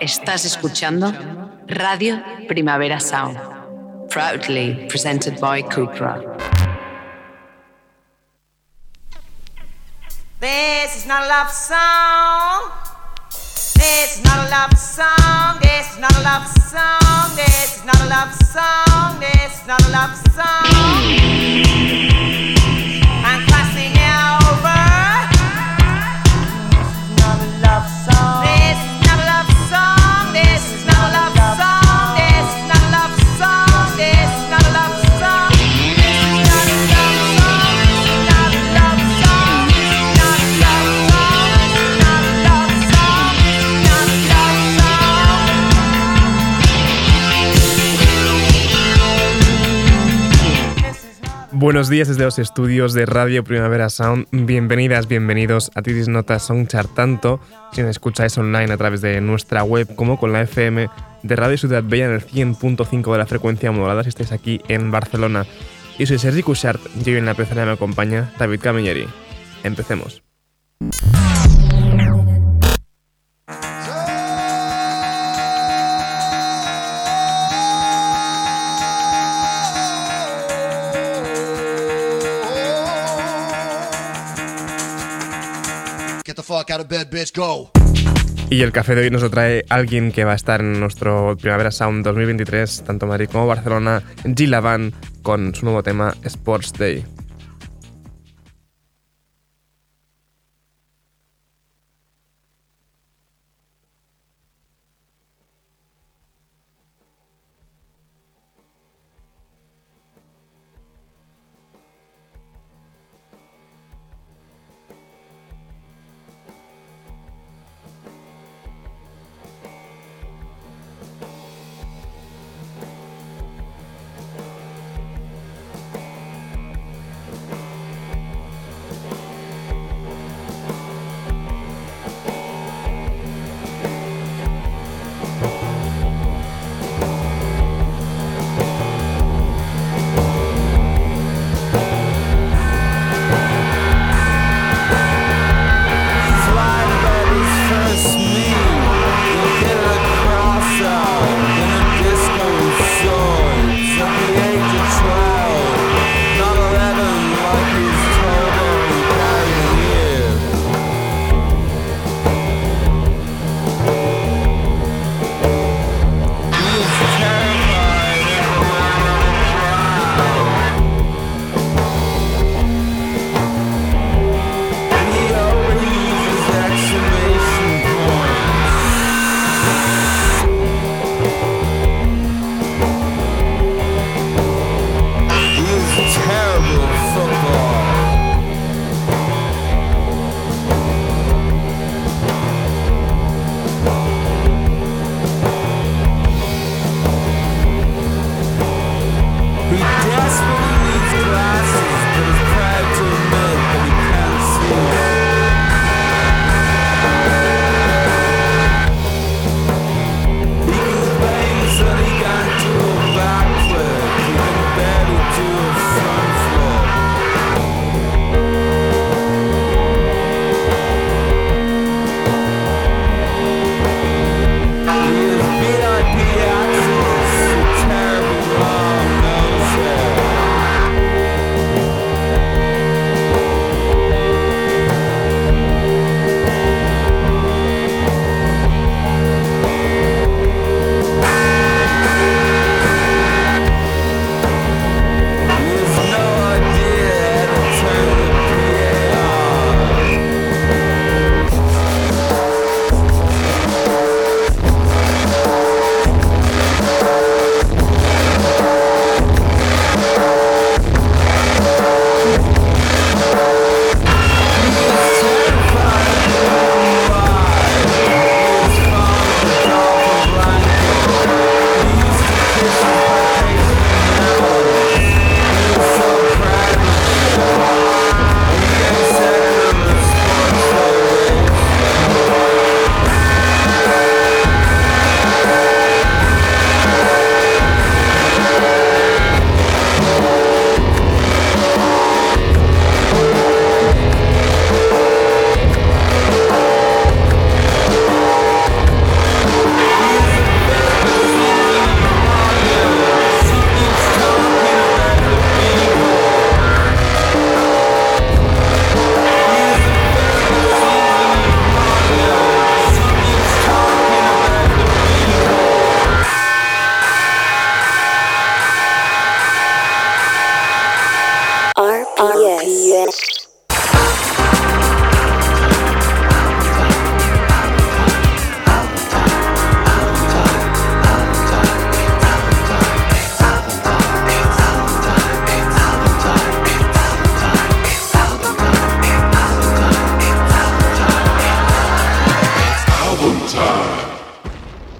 Estás escuchando Radio Primavera Sound, proudly presented by Cupra. This is not a love song. This is not a love song. This is not a love song. This is not a love song. This is not a love song. Buenos días desde los estudios de Radio Primavera Sound. Bienvenidas, bienvenidos a Titis Notas Soundchart, tanto si nos escucháis online a través de nuestra web como con la FM de Radio Ciudad Bella en el 100.5 de la frecuencia modulada si estáis aquí en Barcelona. Y soy Sergi Cushart y hoy en la pecera me acompaña David Camilleri. Empecemos. Y el café de hoy nos lo trae alguien que va a estar en nuestro Primavera Sound 2023, tanto Madrid como Barcelona, G. Lavan, con su nuevo tema Sports Day.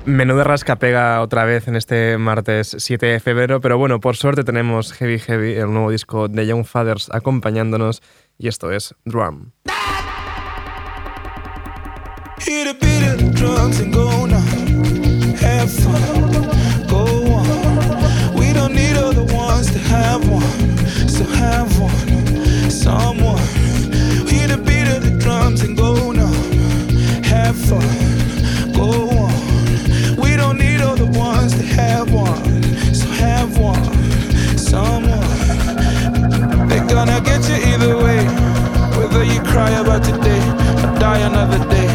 Menuda rasca pega otra vez en este martes 7 de febrero, pero bueno, por suerte tenemos Heavy Heavy, el nuevo disco de Young Fathers acompañándonos y esto es Drum. have cry about today or die another day.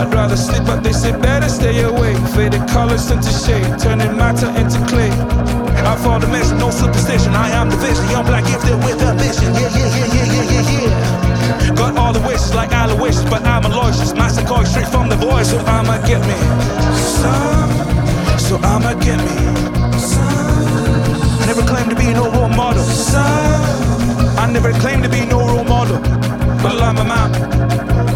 I'd rather sleep, but they say better stay awake. Faded colors into shade, turning matter into clay. I fall dimension, no superstition. I am the vision, young black gifted with ambition. Yeah, yeah, yeah, yeah, yeah, yeah, yeah. Got all the wishes like Aloysius, but I'm a logist. Master going straight from the voice, so I'ma get me some so I'ma get me some. I never claimed to be no role model. Some. I never claimed to be no role model. I'm a man.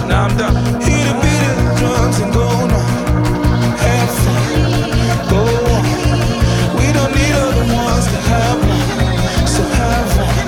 Now I'm done. Hit the beat the drums and go now. Have. Go on. We don't need other ones to have one. So have one.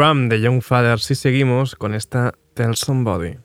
De Young Fathers y seguimos con esta Tell Somebody.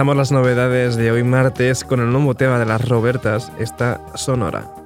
Empezamos las novedades de hoy martes con el nuevo tema de las Robertas, esta sonora.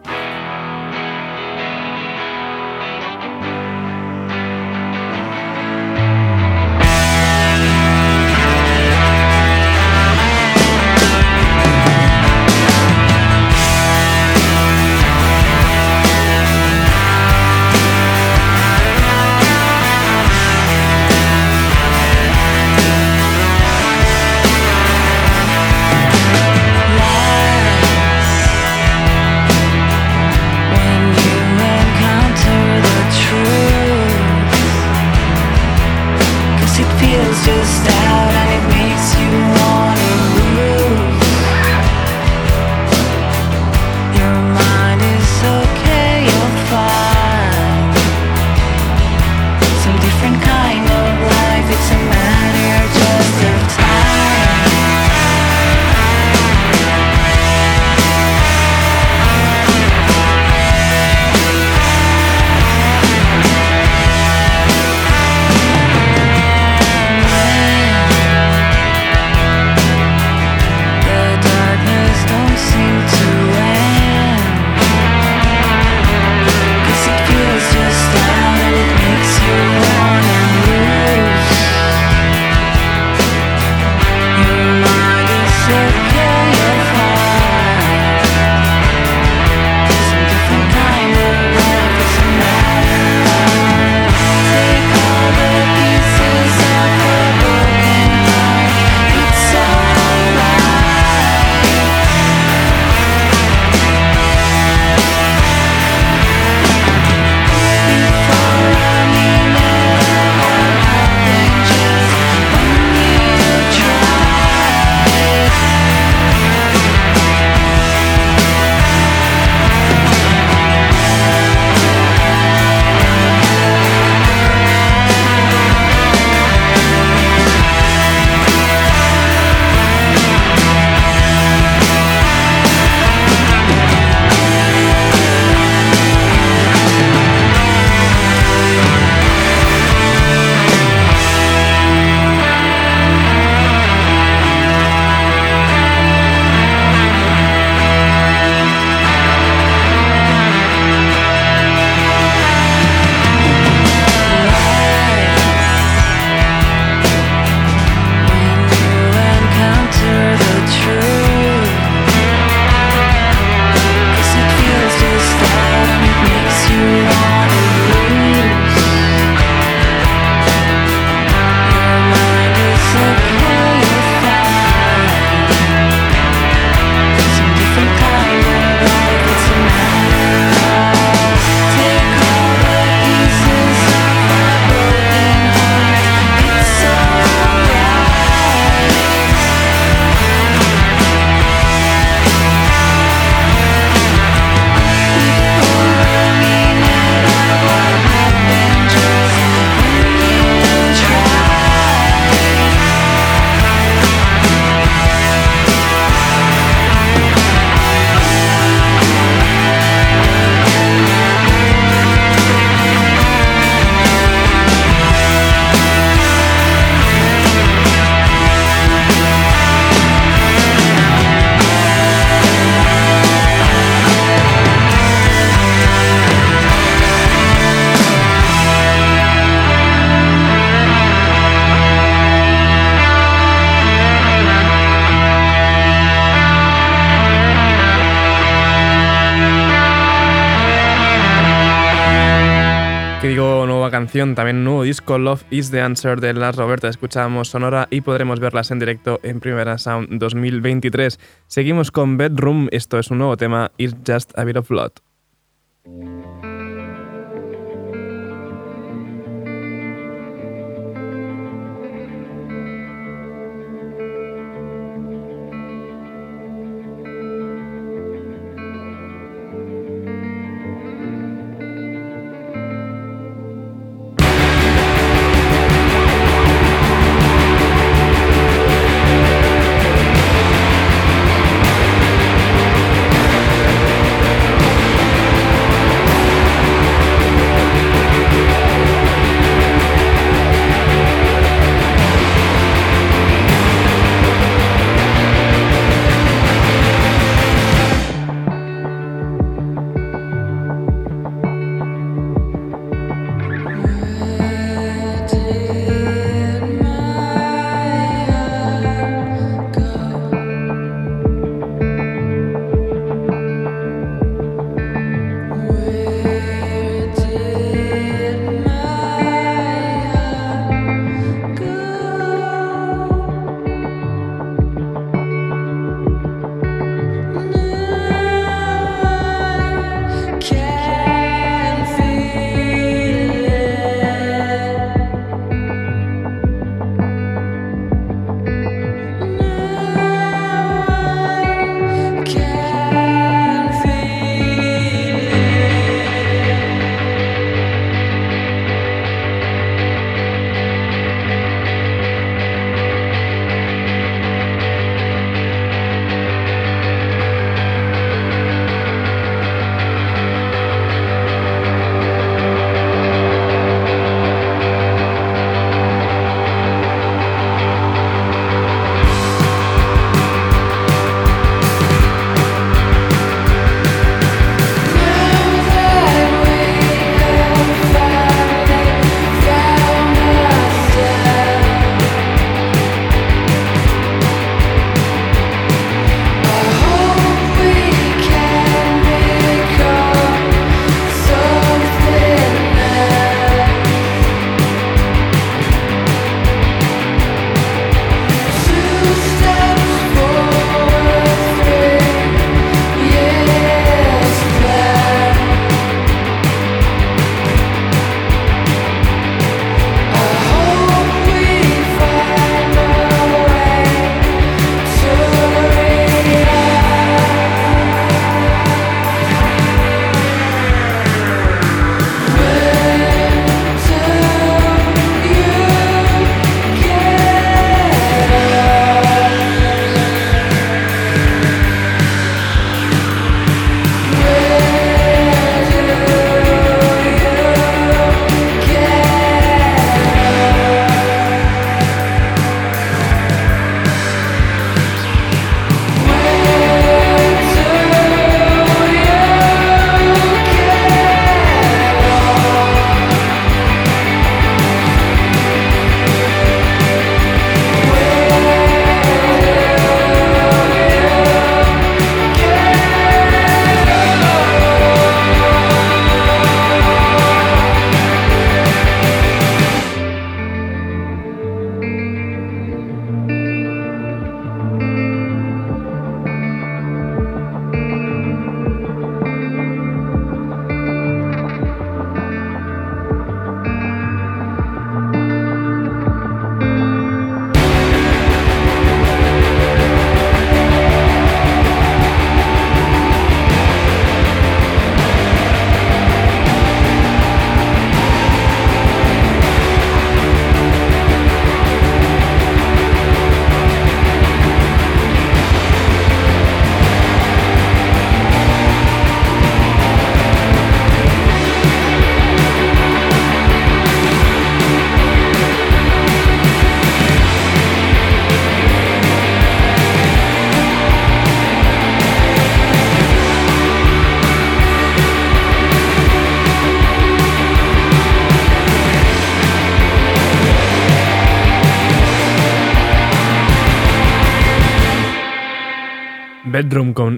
También un nuevo disco, Love is the Answer de Las Roberta. Escuchamos Sonora y podremos verlas en directo en Primera Sound 2023. Seguimos con Bedroom, esto es un nuevo tema, It's Just a Bit of Blood.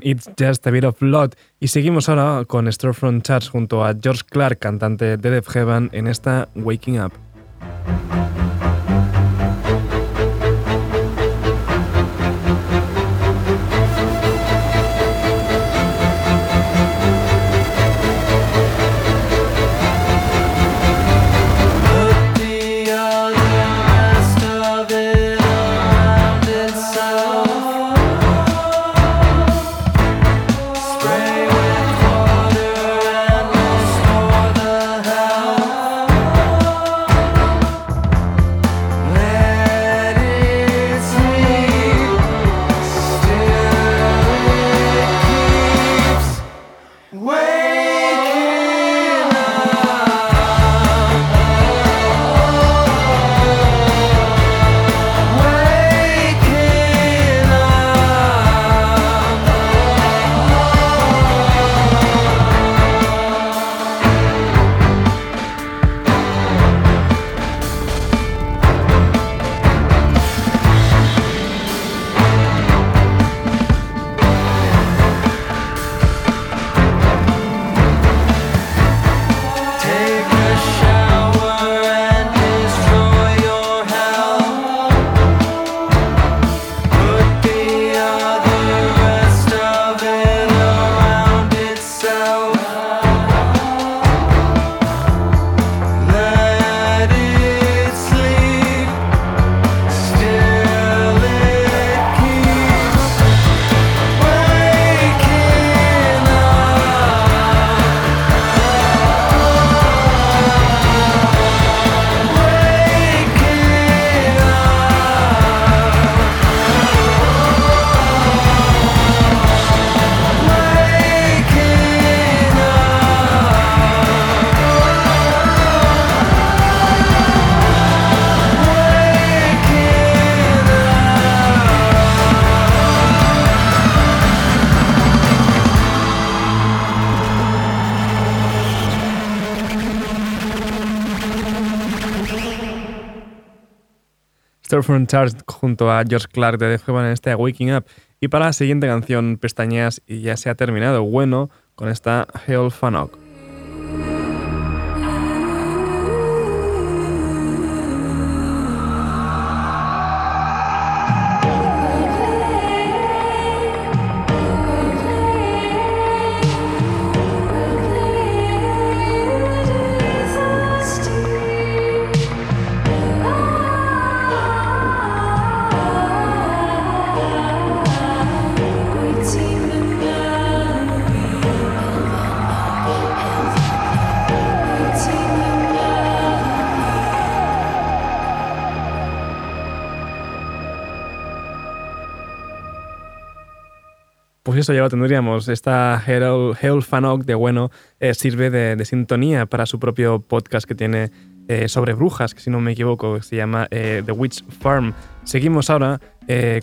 It's Just a Bit of Blood y seguimos ahora con Storefront Charts junto a George Clark, cantante de Def Heaven, en esta Waking Up. Storefront Charge junto a George Clark de The en este Waking Up. Y para la siguiente canción, pestañeas y ya se ha terminado. Bueno, con esta Hell Fanok. Eso ya lo tendríamos. Esta Hell Fanok de bueno eh, sirve de, sintonía para su propio podcast que tiene eh, sobre brujas, que si no me equivoco se llama eh, The Witch Farm. Seguimos ahora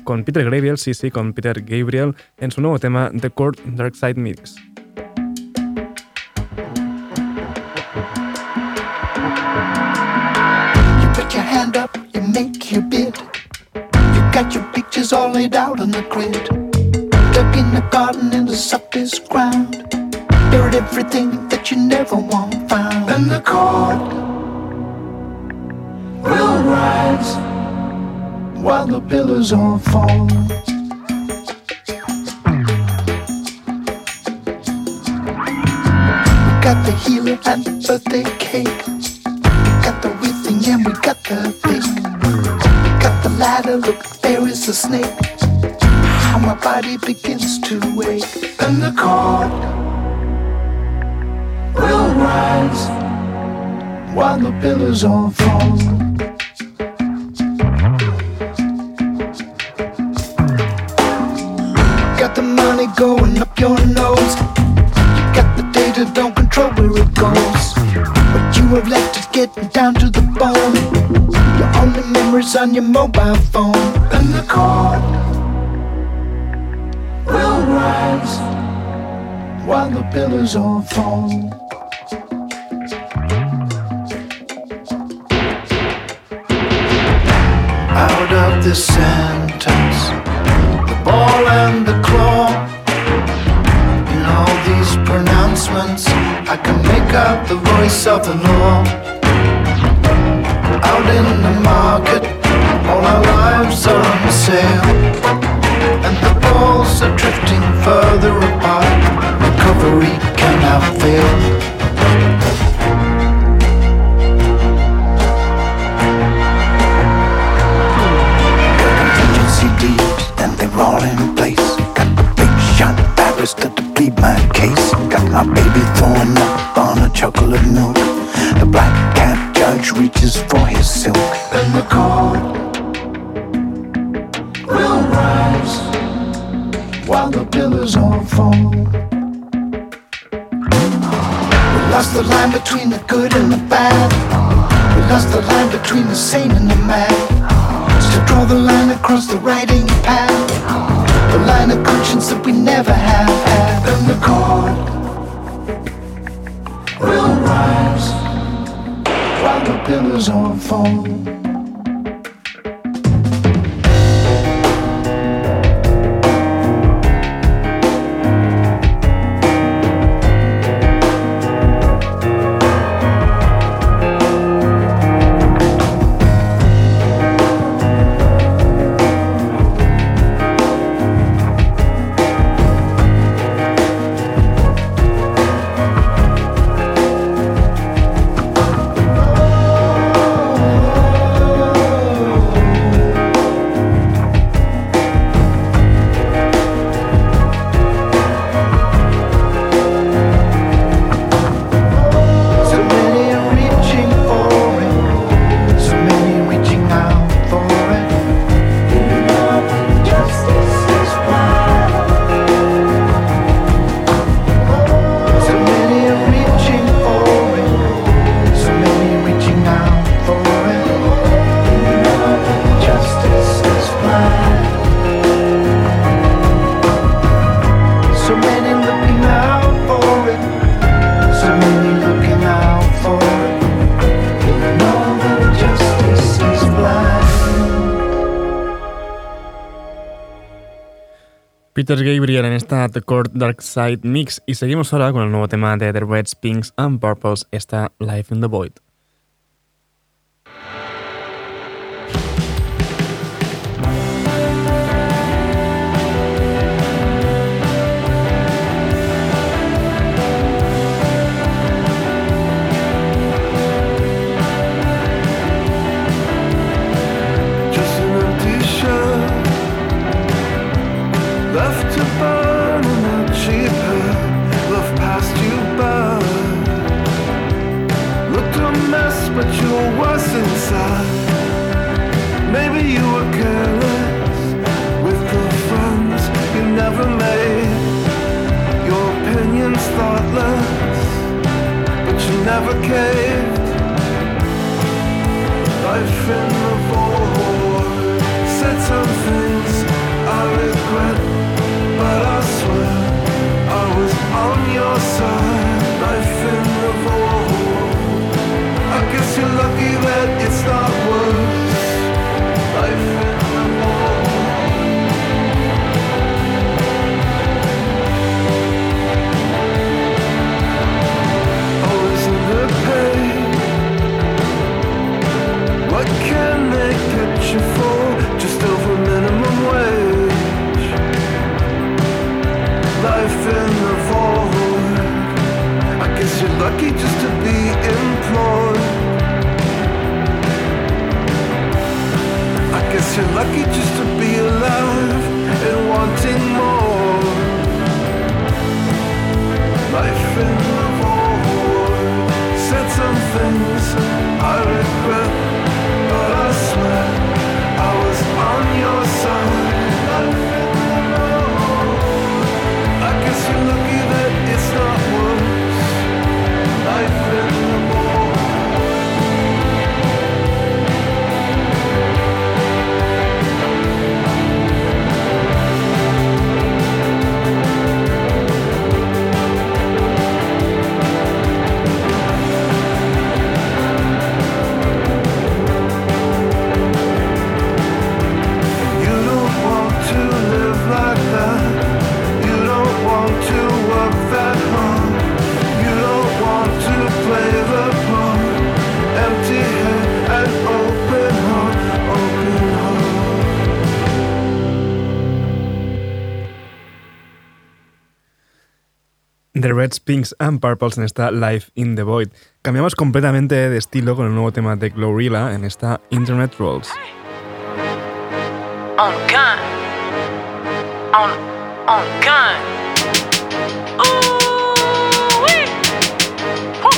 con Peter Gabriel, sí, sí, con Peter Gabriel en su nuevo tema The Court Dark Side Mix. Dug in the garden in the softest ground. Buried everything that you never want found. And the court will rise while the pillars all fall. We got the healer and the birthday cake. We got the wedding and we got the bake. We got the ladder, look, there is a snake body begins to wake, and the court will rise while the pillars all fall. Got the money going up your nose. You got the data, don't control where it goes. What you have left is getting down to the bone. Your only memories on your mobile nos enfants. Out of the sentence, the ball and the claw. In all these pronouncements, I can make out the voice of the law. Pillars all fall. We lost the line between the good and the bad. We lost the line between the sane and the mad. To draw the line across the writing pad. The line of conscience that we never have had. And the court will rise while the pillars all fall. Peter Gabriel en esta The Court Dark Side Mix y seguimos ahora con el nuevo tema de The Reds, Pinks and Purples, esta Life in the Void. Caved. Life in the void said some things I regret, but I swear I was on your side. Life in the void. I guess you're lucky that just to be employed. I guess you're lucky just to be alive and wanting more. Life in the things I regret. Reds, Pinks and Purples en esta Life in the Void. Cambiamos completamente de estilo con el nuevo tema de Glorilla en esta Internet Rolls. On gun. On, on gun. Ooh, wee. Woo,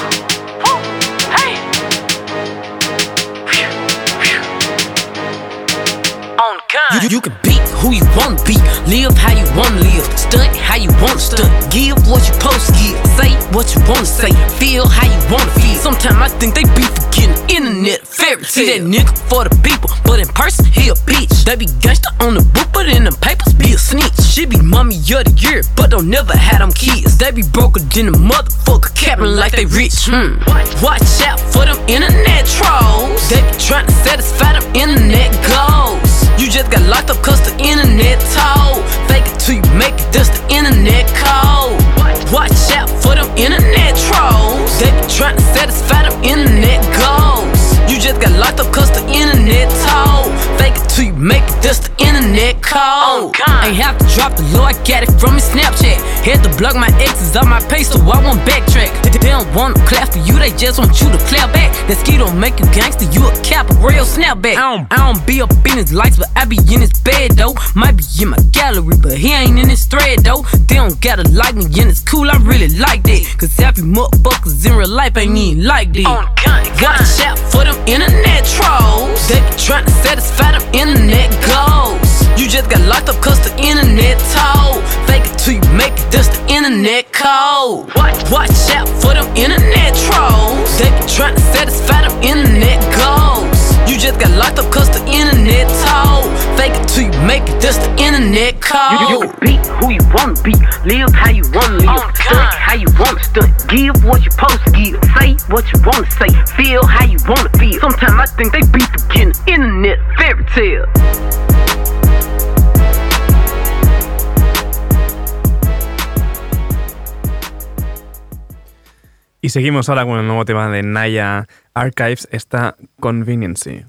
woo, hey. Phew, phew. On gun. You, you can be who you wanna be, live how you wanna live, stunt how you wanna stunt, give what you to give, say what you wanna say, feel how you wanna feel. Sometimes I think they be forgetting internet fairy tale. See that nigga for the people, but in person he a bitch. They be gangster on the book, but in them papers be a snitch. She be mommy of the year, but don't never have them kids. They be broker than a motherfucker, capping like they rich. Hmm. Watch out for them internet trolls. They be trying to satisfy them internet goals. You just got locked up cause the internet told. Fake it till you make it, that's the internet. Ain't have to drop the low, I got it from his Snapchat. Had to block my exes on my page so I won't backtrack. They, don't wanna clap for you, they just want you to clap back. That ski don't make you gangster, you a cap, a real snapback. I don't, I don't be up in his lights, but I be in his bed though. Might be in my gallery, but he ain't in his thread though. They don't gotta like me, and it's cool, I really like that. Cause happy motherfuckers in real life ain't even like that. On gun, gun. Watch out for them internet trolls. They be trying to satisfy them internet goals. You just got locked up cause the internet told. Fake it till you make it, that's the internet code. Watch, watch out for them internet trolls. They be trying to satisfy them internet goals. You just got locked up cause the internet told. Fake it till you make it, that's the internet code. You, you be who you wanna be, live how you wanna live, Oh, stunt how you wanna stunt, give what you supposed to give, say what you wanna say, feel how you wanna feel. Sometimes I think they be forgetting internet fairy tale. Y seguimos ahora con el nuevo tema de Naya Archives, esta Conveniency.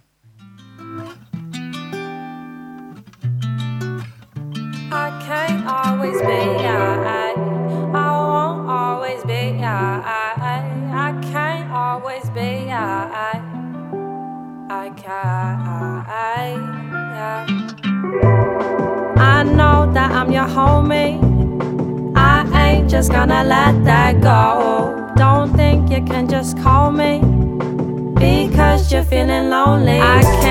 I know that I'm your homie. I ain't just gonna let that go. Lonely. I can't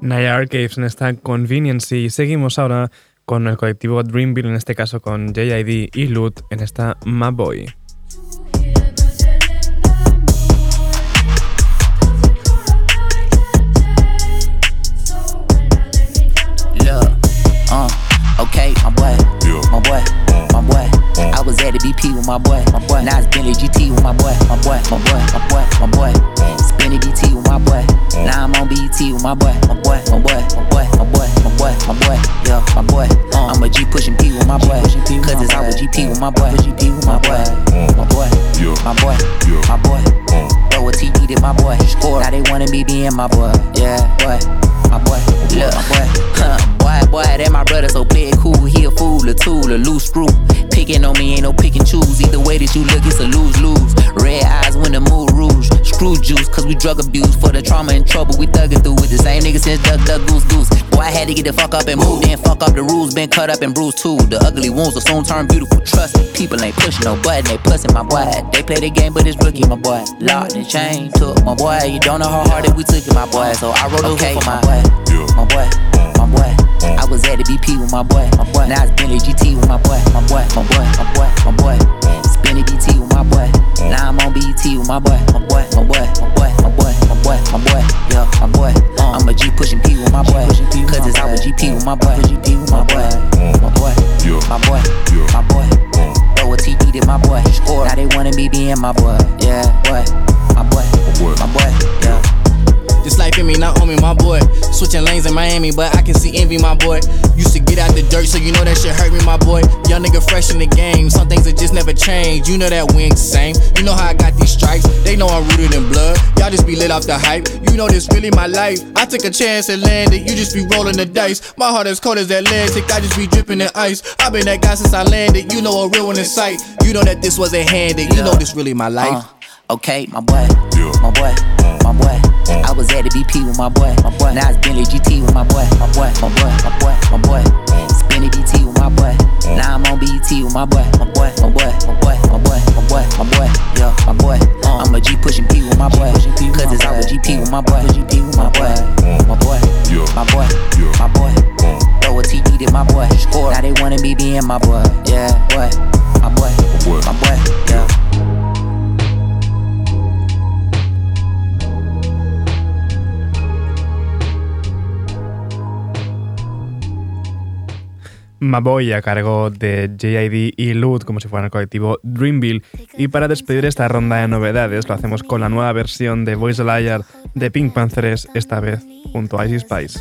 Naya Archives en esta Convenience y seguimos ahora con el colectivo Dreamville, en este caso con JID y Lut en esta My Boy. Look, uh, okay, my boy, my boy. At the BP with my boy, my boy. Now it's Bentley GT with my boy, my boy, my boy, my boy, my boy. Spinning BT with my boy. Now I'm on BET with my boy, my boy, my boy, my boy, my boy, my boy, my boy. Yeah, my boy. Uh, I'm a G pushing P with my boy. Cause it's with GP with my boy. GP with my boy, my boy, my boy, my boy. Throw TD to my boy. Score. Now they wanna be being my boy. Yeah, boy, my boy. Look, my boy. Huh, boy, boy, that my brother so play it cool. He a fool, a tool, a loose screw. Picking on me ain't no pick and choose. Either way that you look, it's a lose lose. Red eyes when the mood rouge. Screw juice, cause we drug abuse. For the trauma and trouble, we thuggin' through with the same nigga since Duck Duck Goose Goose. Boy, I had to get the fuck up and move, then fuck up the rules. Been cut up and bruised too. The ugly wounds will soon turn beautiful. Trust me, people ain't pushing no button, they pussing my boy. They play the game, but it's rookie, my boy. Locked and chain took my boy. You don't know how hard it we took it, my boy. So I wrote a okay, hook for my boy, my boy, my boy. I was at the BP with my boy, my boy. Now it's Bentley GT with my boy, my boy, my boy, my boy, my boy. Spinning BT with my boy. Now I'm on BET with my boy, my boy, my boy, my boy, my boy, my boy, my boy. Yeah, my boy. I'm a G pushing P with my boy. Cause it's out with GP with my boy. GP with my boy. My boy. My boy. My boy. Throw a TD to my boy. Now they wanna be being my boy. Yeah, boy. My boy. My boy. Yeah. This life in me, not on me, my boy. Switching lanes in Miami, but I can see envy, my boy. Used to get out the dirt, so you know that shit hurt me, my boy. Young nigga fresh in the game, some things that just never change. You know that we ain't same. You know how I got these stripes, they know I'm rooted in blood. Y'all just be lit off the hype. You know this really my life. I took a chance and landed, you just be rolling the dice. My heart as cold as Atlantic, I just be dripping in ice. i been that guy since I landed, you know a real one in sight. You know that this wasn't handed, you know this really my life. Uh, okay, my boy. My boy. My boy. I was at the BP with my boy, my boy. Now it's Bentley GT with my boy, my boy, my boy, my boy, my boy. Spinning BT with my boy. Now I'm on BET with my boy, my boy, my boy, my boy, my boy, my boy, my boy. Yeah, my boy. I'm a G pushing P with my boy, cause it's with GP with my boy, GP with my boy, my boy, my boy, my boy. Throw a TD to my boy. Score. Now they wanna be being my boy, yeah, boy, my boy, my boy, yeah. Maboy a cargo de JID y Lud como si fuera el colectivo Dreamville. Y para despedir esta ronda de novedades lo hacemos con la nueva versión de Voice Liar de Pink Panthers, esta vez junto a Icy Spice.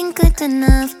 Looking good enough.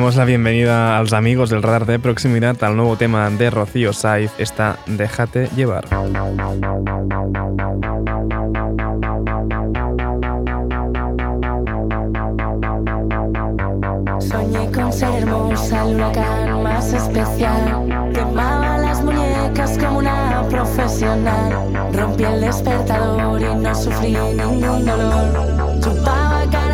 damos la bienvenida a los amigos del radar de proximidad al nuevo tema de Rocío Saiz, está Déjate llevar. Soñé con ser hermosa, el huracán más especial. Quemaba las muñecas como una profesional. Rompí el despertador y no sufrí ningún dolor. Chupaba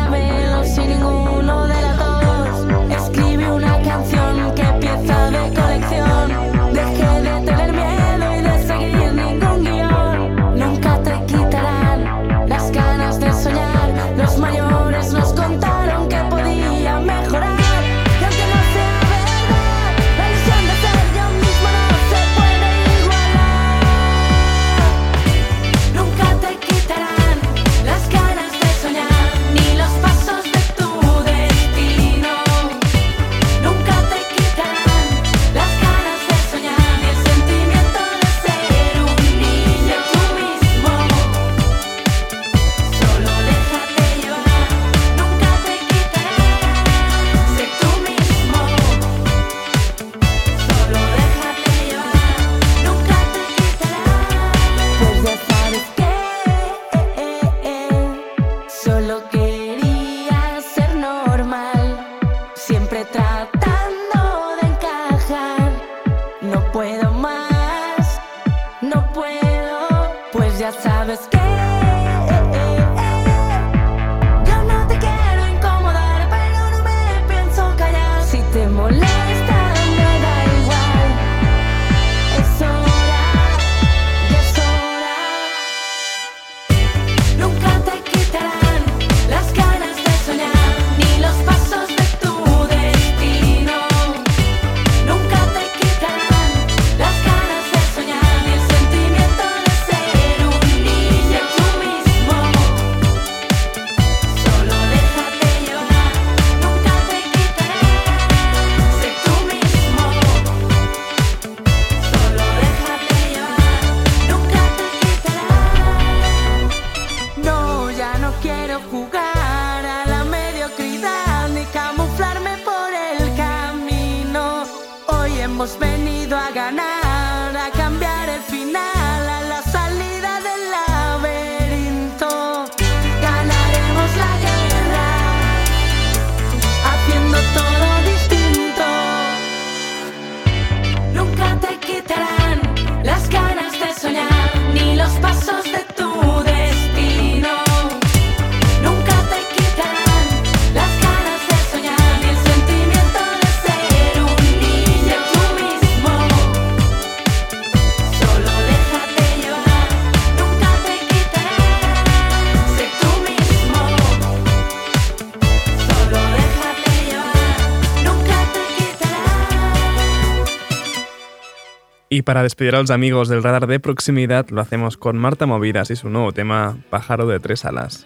para despedir a los amigos del radar de proximidad lo hacemos con Marta Movidas y su nuevo tema Pájaro de tres alas.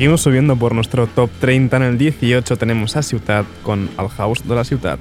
Seguimos subiendo por nuestro top 30. En el 18 tenemos a Ciutat con El House de la Ciutat.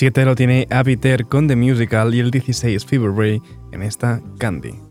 17 lo tiene Abiter con The Musical y el 16 Fever Ray en esta Candy.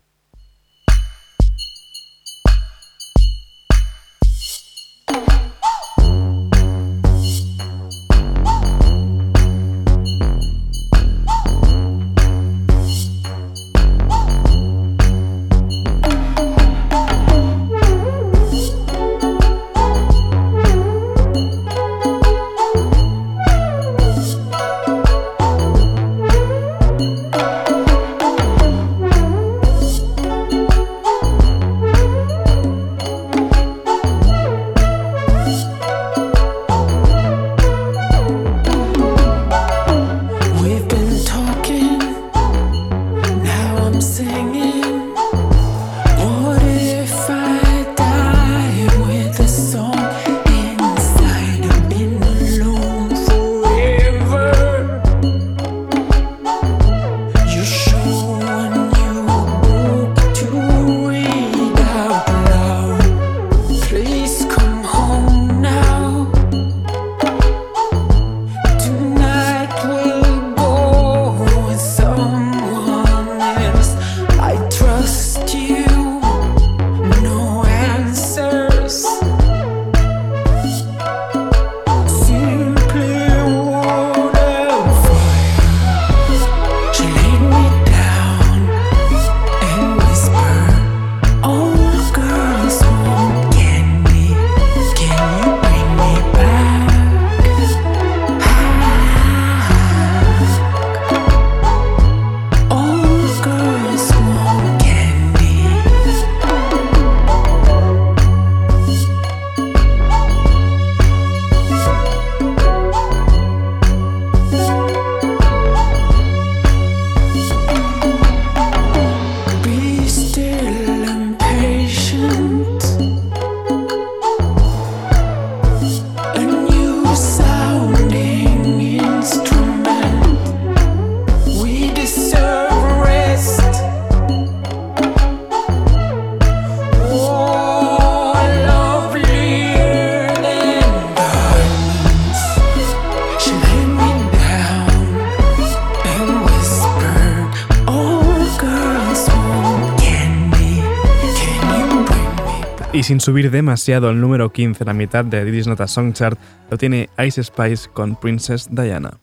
Sin subir demasiado al número 15, la mitad de Diddy's Nota Song Chart, lo tiene Ice Spice con Princess Diana.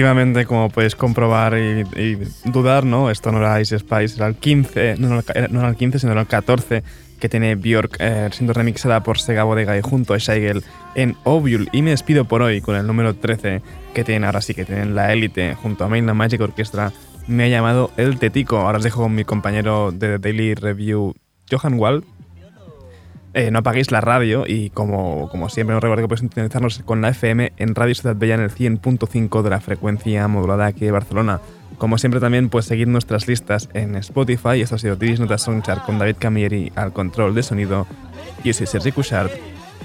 Efectivamente, como podéis comprobar y, dudar, ¿no? Esto no era Ice Spice, era el 15, no, era- el 15, sino era el 14 que tiene Björk eh, siendo remixada por Sega Bodega y junto a Shaigel en Ovule. Y me despido por hoy con el número 13 que tienen ahora sí, que tienen la élite junto a Mainland Magic Orchestra. Me ha llamado El Tetico. Ahora os dejo con mi compañero de Daily Review, Johan Wall, eh, no apaguéis la radio y como, como siempre os recuerdo que podéis sintonizarnos con la FM en Radio Ciudad Bella en el 100.5 de la frecuencia modulada aquí de Barcelona. Como siempre también puedes seguir nuestras listas en Spotify. Esto ha sido Tiris Notas Songchart con David Camilleri al control de sonido. Yo soy Sergi Cushart.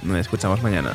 Nos escuchamos mañana.